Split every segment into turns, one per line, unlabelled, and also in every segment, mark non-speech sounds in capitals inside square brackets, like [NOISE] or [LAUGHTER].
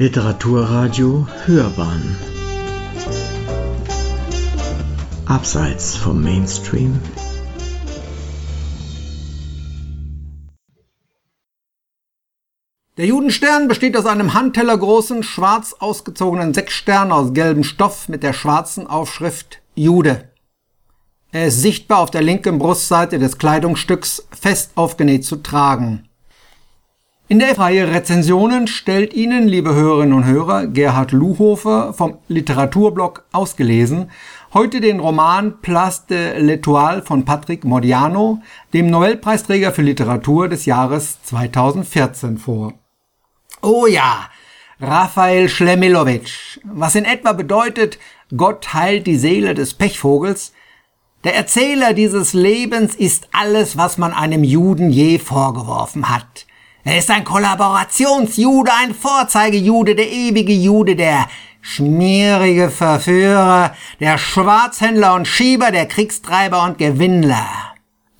Literaturradio Hörbahn Abseits vom Mainstream
Der Judenstern besteht aus einem Handteller großen, schwarz ausgezogenen Sechsstern aus gelbem Stoff mit der schwarzen Aufschrift Jude. Er ist sichtbar auf der linken Brustseite des Kleidungsstücks fest aufgenäht zu tragen. In der Reihe Rezensionen stellt Ihnen, liebe Hörerinnen und Hörer, Gerhard Luhofer vom Literaturblog ausgelesen heute den Roman Place de l'Etoile von Patrick Modiano, dem Nobelpreisträger für Literatur des Jahres 2014 vor. Oh ja, Raphael Schlemilowitsch, was in etwa bedeutet, Gott heilt die Seele des Pechvogels. Der Erzähler dieses Lebens ist alles, was man einem Juden je vorgeworfen hat. Er ist ein Kollaborationsjude, ein Vorzeigejude, der ewige Jude, der schmierige Verführer, der Schwarzhändler und Schieber, der Kriegstreiber und Gewinnler.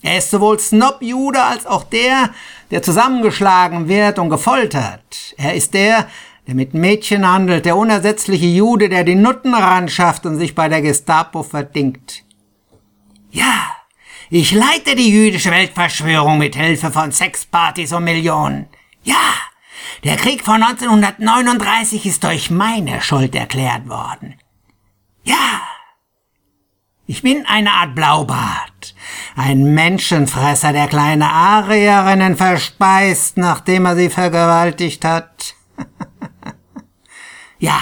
Er ist sowohl Snobjude als auch der, der zusammengeschlagen wird und gefoltert. Er ist der, der mit Mädchen handelt, der unersetzliche Jude, der die Nutten ran schafft und sich bei der Gestapo verdingt. Ja, ich leite die jüdische Weltverschwörung mit Hilfe von Sexpartys und Millionen. Ja, der Krieg von 1939 ist durch meine Schuld erklärt worden. Ja, ich bin eine Art Blaubart, ein Menschenfresser, der kleine Arierinnen verspeist, nachdem er sie vergewaltigt hat. [LAUGHS] ja,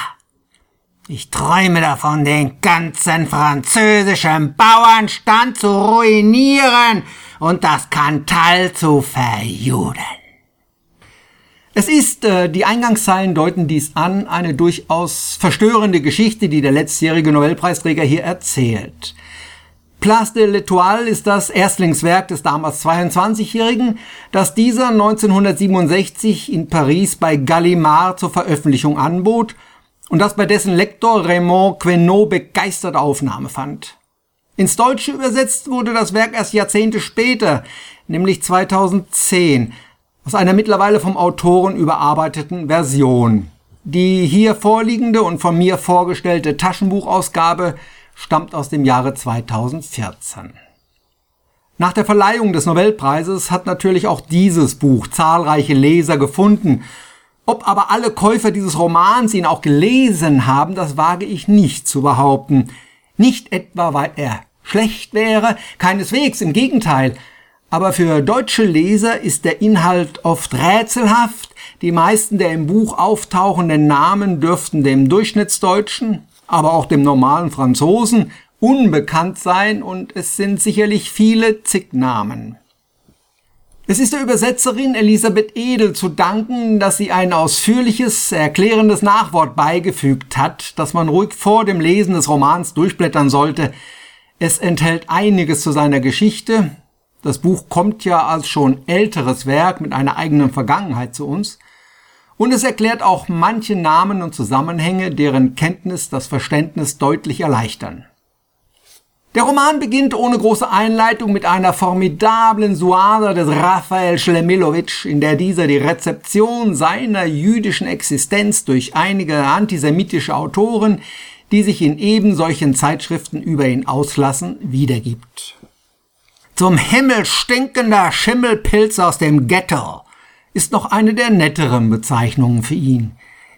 ich träume davon, den ganzen französischen Bauernstand zu ruinieren und das Kantal zu verjuden. Es ist, äh, die Eingangszeilen deuten dies an, eine durchaus verstörende Geschichte, die der letztjährige Nobelpreisträger hier erzählt. Place de l'Etoile ist das Erstlingswerk des damals 22-Jährigen, das dieser 1967 in Paris bei Gallimard zur Veröffentlichung anbot und das bei dessen Lektor Raymond Queneau begeisterte Aufnahme fand. Ins Deutsche übersetzt wurde das Werk erst Jahrzehnte später, nämlich 2010, aus einer mittlerweile vom Autoren überarbeiteten Version. Die hier vorliegende und von mir vorgestellte Taschenbuchausgabe stammt aus dem Jahre 2014. Nach der Verleihung des Nobelpreises hat natürlich auch dieses Buch zahlreiche Leser gefunden. Ob aber alle Käufer dieses Romans ihn auch gelesen haben, das wage ich nicht zu behaupten. Nicht etwa, weil er schlecht wäre, keineswegs, im Gegenteil. Aber für deutsche Leser ist der Inhalt oft rätselhaft. Die meisten der im Buch auftauchenden Namen dürften dem Durchschnittsdeutschen, aber auch dem normalen Franzosen unbekannt sein und es sind sicherlich viele Zicknamen. Es ist der Übersetzerin Elisabeth Edel zu danken, dass sie ein ausführliches, erklärendes Nachwort beigefügt hat, das man ruhig vor dem Lesen des Romans durchblättern sollte. Es enthält einiges zu seiner Geschichte, das Buch kommt ja als schon älteres Werk mit einer eigenen Vergangenheit zu uns. Und es erklärt auch manche Namen und Zusammenhänge, deren Kenntnis das Verständnis deutlich erleichtern. Der Roman beginnt ohne große Einleitung mit einer formidablen Suada des Raphael Schlemilowitsch, in der dieser die Rezeption seiner jüdischen Existenz durch einige antisemitische Autoren, die sich in eben solchen Zeitschriften über ihn auslassen, wiedergibt. Zum Himmel stinkender Schimmelpilz aus dem Ghetto ist noch eine der netteren Bezeichnungen für ihn.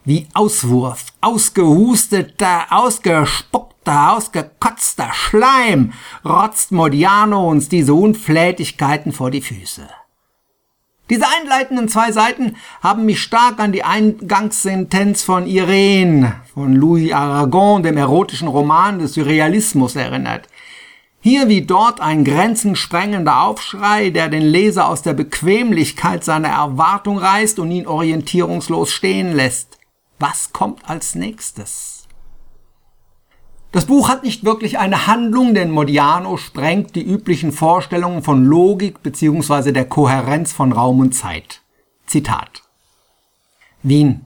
Wie Auswurf, ausgehusteter, ausgespuckter, ausgekotzter Schleim rotzt Modiano uns diese Unflätigkeiten vor die Füße. Diese einleitenden zwei Seiten haben mich stark an die Eingangssentenz von Irene von Louis Aragon, dem erotischen Roman des Surrealismus, erinnert. Hier wie dort ein grenzensprengender Aufschrei, der den Leser aus der Bequemlichkeit seiner Erwartung reißt und ihn orientierungslos stehen lässt. Was kommt als nächstes? Das Buch hat nicht wirklich eine Handlung, denn Modiano sprengt die üblichen Vorstellungen von Logik bzw. der Kohärenz von Raum und Zeit. Zitat. Wien.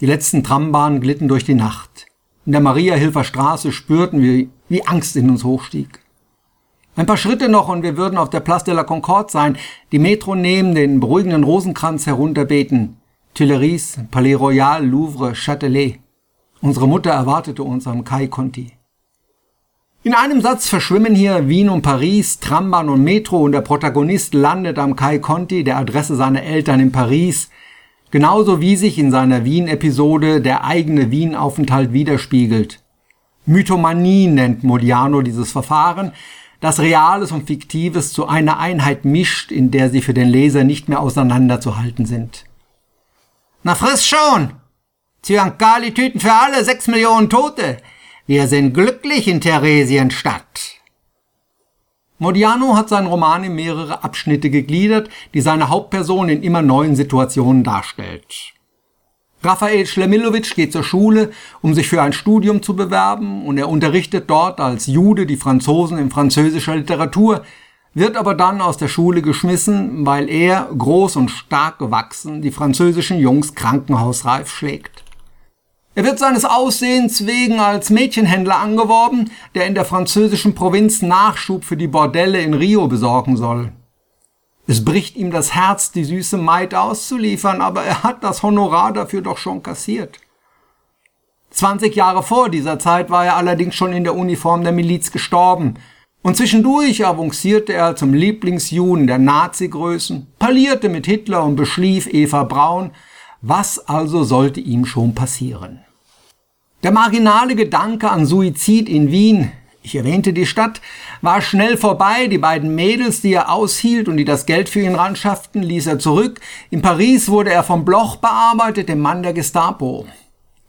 Die letzten Trambahnen glitten durch die Nacht. In der Mariahilfer Straße spürten wir wie Angst in uns hochstieg. Ein paar Schritte noch und wir würden auf der Place de la Concorde sein, die Metro nehmen, den beruhigenden Rosenkranz herunterbeten. Tuileries, Palais Royal, Louvre, Châtelet. Unsere Mutter erwartete uns am Kai Conti. In einem Satz verschwimmen hier Wien und Paris, Trambahn und Metro und der Protagonist landet am Kai Conti, der Adresse seiner Eltern in Paris, genauso wie sich in seiner Wien-Episode der eigene Wien-Aufenthalt widerspiegelt. Mythomanie nennt Modiano dieses Verfahren, das Reales und Fiktives zu einer Einheit mischt, in der sie für den Leser nicht mehr auseinanderzuhalten sind. Na friss schon! Zyankali-Tüten für alle, sechs Millionen Tote! Wir sind glücklich in Theresienstadt. Modiano hat seinen Roman in mehrere Abschnitte gegliedert, die seine Hauptperson in immer neuen Situationen darstellt. Raphael Schlemilowitsch geht zur Schule, um sich für ein Studium zu bewerben, und er unterrichtet dort als Jude die Franzosen in französischer Literatur, wird aber dann aus der Schule geschmissen, weil er, groß und stark gewachsen, die französischen Jungs krankenhausreif schlägt. Er wird seines Aussehens wegen als Mädchenhändler angeworben, der in der französischen Provinz Nachschub für die Bordelle in Rio besorgen soll. Es bricht ihm das Herz, die süße Maid auszuliefern, aber er hat das Honorar dafür doch schon kassiert. 20 Jahre vor dieser Zeit war er allerdings schon in der Uniform der Miliz gestorben. Und zwischendurch avancierte er zum Lieblingsjuden der Nazi-Größen, parlierte mit Hitler und beschlief Eva Braun, was also sollte ihm schon passieren? Der marginale Gedanke an Suizid in Wien, ich erwähnte die Stadt, war schnell vorbei. Die beiden Mädels, die er aushielt und die das Geld für ihn ranschafften, ließ er zurück. In Paris wurde er vom Bloch bearbeitet, dem Mann der Gestapo.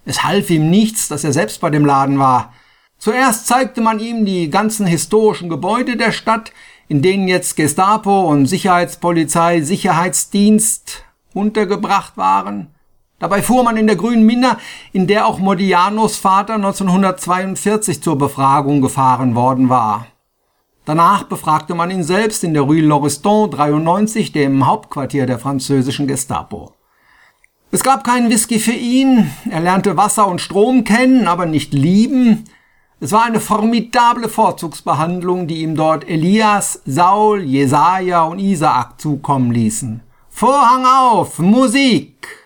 Es half ihm nichts, dass er selbst bei dem Laden war. Zuerst zeigte man ihm die ganzen historischen Gebäude der Stadt, in denen jetzt Gestapo und Sicherheitspolizei, Sicherheitsdienst, untergebracht waren. Dabei fuhr man in der grünen Minna, in der auch Modianos Vater 1942 zur Befragung gefahren worden war. Danach befragte man ihn selbst in der Rue Lauriston 93, dem Hauptquartier der französischen Gestapo. Es gab keinen Whisky für ihn, er lernte Wasser und Strom kennen, aber nicht lieben. Es war eine formidable Vorzugsbehandlung, die ihm dort Elias, Saul, Jesaja und Isaak zukommen ließen. Vorhang auf, Musik!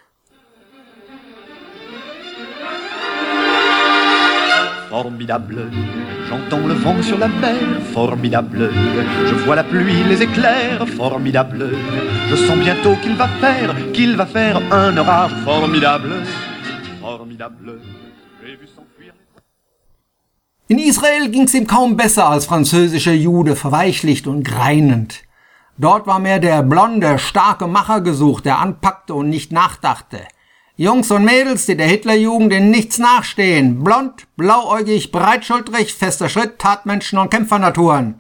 Formidable, j'entends le vent sur la mer, formidable, je vois la pluie, les éclairs, formidable, je sens bientôt qu'il va faire, qu'il va faire un orage formidable, formidable.
In Israel ging's ihm kaum besser als französischer Jude, verweichlicht und greinend. Dort war mehr der blonde, starke Macher gesucht, der anpackte und nicht nachdachte. Jungs und Mädels, die der Hitlerjugend in nichts nachstehen. Blond, blauäugig, breitschultrig, fester Schritt, Tatmenschen und Kämpfernaturen.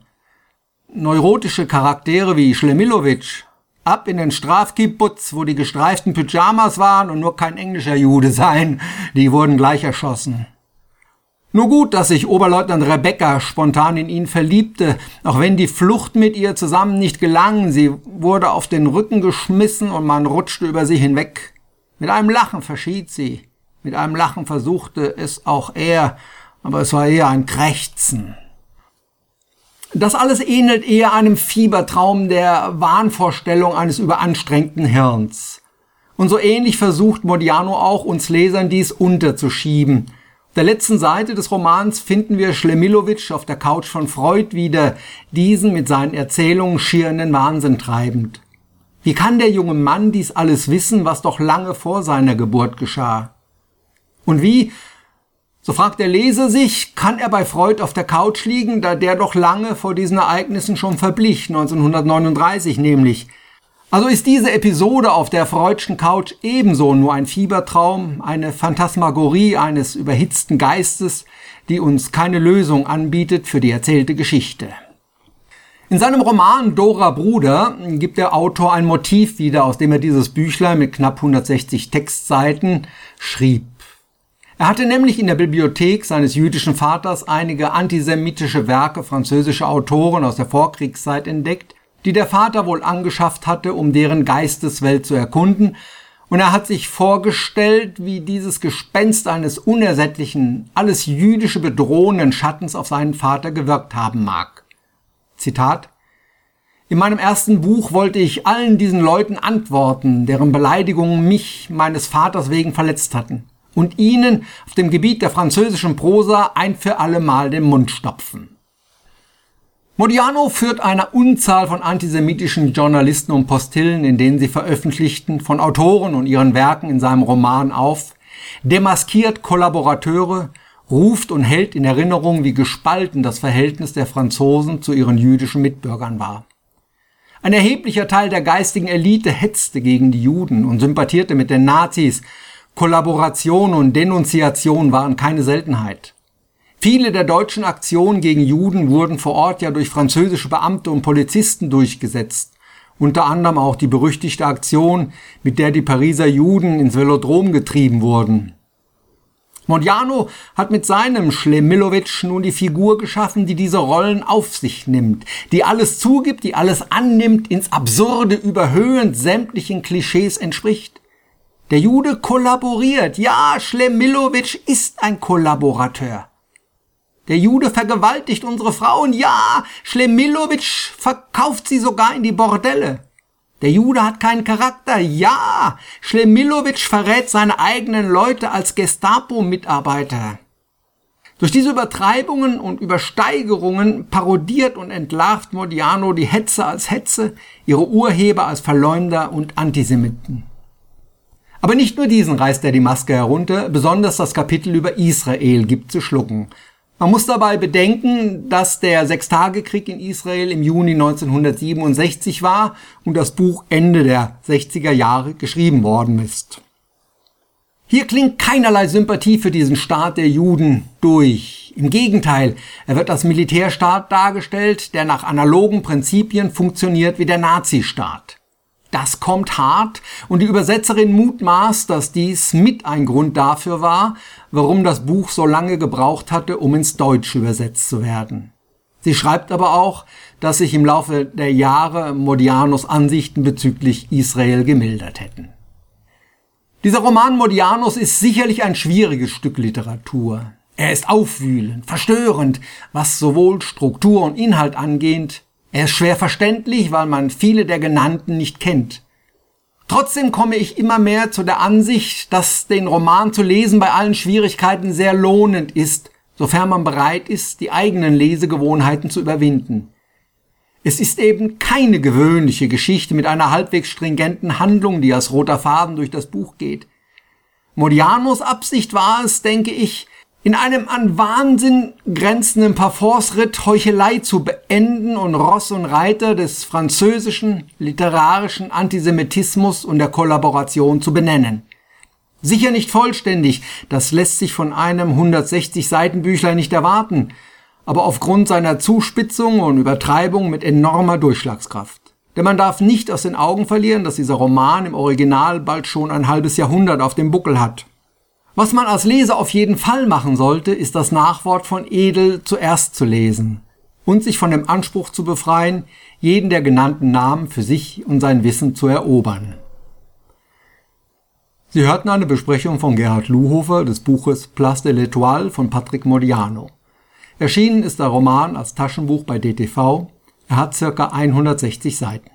Neurotische Charaktere wie Schlemilowitsch. Ab in den Strafkibbutz, wo die gestreiften Pyjamas waren und nur kein englischer Jude sein. Die wurden gleich erschossen. Nur gut, dass sich Oberleutnant Rebecca spontan in ihn verliebte, auch wenn die Flucht mit ihr zusammen nicht gelang. Sie wurde auf den Rücken geschmissen und man rutschte über sie hinweg. Mit einem Lachen verschied sie. Mit einem Lachen versuchte es auch er, aber es war eher ein Krächzen. Das alles ähnelt eher einem Fiebertraum der Wahnvorstellung eines überanstrengten Hirns. Und so ähnlich versucht Modiano auch uns Lesern dies unterzuschieben – der letzten Seite des Romans finden wir Schlemilowitsch auf der Couch von Freud wieder, diesen mit seinen Erzählungen schier in den Wahnsinn treibend. Wie kann der junge Mann dies alles wissen, was doch lange vor seiner Geburt geschah? Und wie, so fragt der Leser sich, kann er bei Freud auf der Couch liegen, da der doch lange vor diesen Ereignissen schon verblich, 1939 nämlich, also ist diese Episode auf der Freudschen Couch ebenso nur ein Fiebertraum, eine Phantasmagorie eines überhitzten Geistes, die uns keine Lösung anbietet für die erzählte Geschichte. In seinem Roman Dora Bruder gibt der Autor ein Motiv wieder, aus dem er dieses Büchlein mit knapp 160 Textseiten schrieb. Er hatte nämlich in der Bibliothek seines jüdischen Vaters einige antisemitische Werke französischer Autoren aus der Vorkriegszeit entdeckt, die der Vater wohl angeschafft hatte, um deren Geisteswelt zu erkunden, und er hat sich vorgestellt, wie dieses Gespenst eines unersättlichen, alles jüdische bedrohenden Schattens auf seinen Vater gewirkt haben mag. Zitat In meinem ersten Buch wollte ich allen diesen Leuten antworten, deren Beleidigungen mich meines Vaters wegen verletzt hatten, und ihnen auf dem Gebiet der französischen Prosa ein für alle Mal den Mund stopfen. Modiano führt eine Unzahl von antisemitischen Journalisten und Postillen, in denen sie veröffentlichten, von Autoren und ihren Werken in seinem Roman auf, demaskiert Kollaborateure, ruft und hält in Erinnerung, wie gespalten das Verhältnis der Franzosen zu ihren jüdischen Mitbürgern war. Ein erheblicher Teil der geistigen Elite hetzte gegen die Juden und sympathierte mit den Nazis. Kollaboration und Denunziation waren keine Seltenheit. Viele der deutschen Aktionen gegen Juden wurden vor Ort ja durch französische Beamte und Polizisten durchgesetzt. Unter anderem auch die berüchtigte Aktion, mit der die Pariser Juden ins Velodrom getrieben wurden. Modiano hat mit seinem Schlemilowitsch nun die Figur geschaffen, die diese Rollen auf sich nimmt, die alles zugibt, die alles annimmt, ins Absurde überhöhend sämtlichen Klischees entspricht. Der Jude kollaboriert. Ja, Schlemilowitsch ist ein Kollaborateur. Der Jude vergewaltigt unsere Frauen. Ja, Schlemilowitsch verkauft sie sogar in die Bordelle. Der Jude hat keinen Charakter. Ja, Schlemilowitsch verrät seine eigenen Leute als Gestapo-Mitarbeiter. Durch diese Übertreibungen und Übersteigerungen parodiert und entlarvt Modiano die Hetze als Hetze, ihre Urheber als Verleumder und Antisemiten. Aber nicht nur diesen reißt er die Maske herunter, besonders das Kapitel über Israel gibt zu schlucken. Man muss dabei bedenken, dass der Sechstagekrieg in Israel im Juni 1967 war und das Buch Ende der 60er Jahre geschrieben worden ist. Hier klingt keinerlei Sympathie für diesen Staat der Juden durch. Im Gegenteil, er wird als Militärstaat dargestellt, der nach analogen Prinzipien funktioniert wie der Nazistaat. Das kommt hart und die Übersetzerin mutmaßt, dass dies mit ein Grund dafür war, warum das Buch so lange gebraucht hatte, um ins Deutsche übersetzt zu werden. Sie schreibt aber auch, dass sich im Laufe der Jahre Modianos Ansichten bezüglich Israel gemildert hätten. Dieser Roman Modianos ist sicherlich ein schwieriges Stück Literatur. Er ist aufwühlend, verstörend, was sowohl Struktur und Inhalt angeht, er ist schwer verständlich, weil man viele der genannten nicht kennt. Trotzdem komme ich immer mehr zu der Ansicht, dass den Roman zu lesen bei allen Schwierigkeiten sehr lohnend ist, sofern man bereit ist, die eigenen Lesegewohnheiten zu überwinden. Es ist eben keine gewöhnliche Geschichte mit einer halbwegs stringenten Handlung, die als roter Faden durch das Buch geht. Modianos Absicht war es, denke ich, in einem an Wahnsinn grenzenden Parforce-Ritt Heuchelei zu beenden und Ross und Reiter des französischen literarischen Antisemitismus und der Kollaboration zu benennen. Sicher nicht vollständig, das lässt sich von einem 160 Seiten Büchlein nicht erwarten, aber aufgrund seiner Zuspitzung und Übertreibung mit enormer Durchschlagskraft. Denn man darf nicht aus den Augen verlieren, dass dieser Roman im Original bald schon ein halbes Jahrhundert auf dem Buckel hat. Was man als Leser auf jeden Fall machen sollte, ist das Nachwort von Edel zuerst zu lesen und sich von dem Anspruch zu befreien, jeden der genannten Namen für sich und sein Wissen zu erobern. Sie hörten eine Besprechung von Gerhard Luhofer des Buches Place de l'Etoile von Patrick Modiano. Erschienen ist der Roman als Taschenbuch bei DTV. Er hat circa 160 Seiten.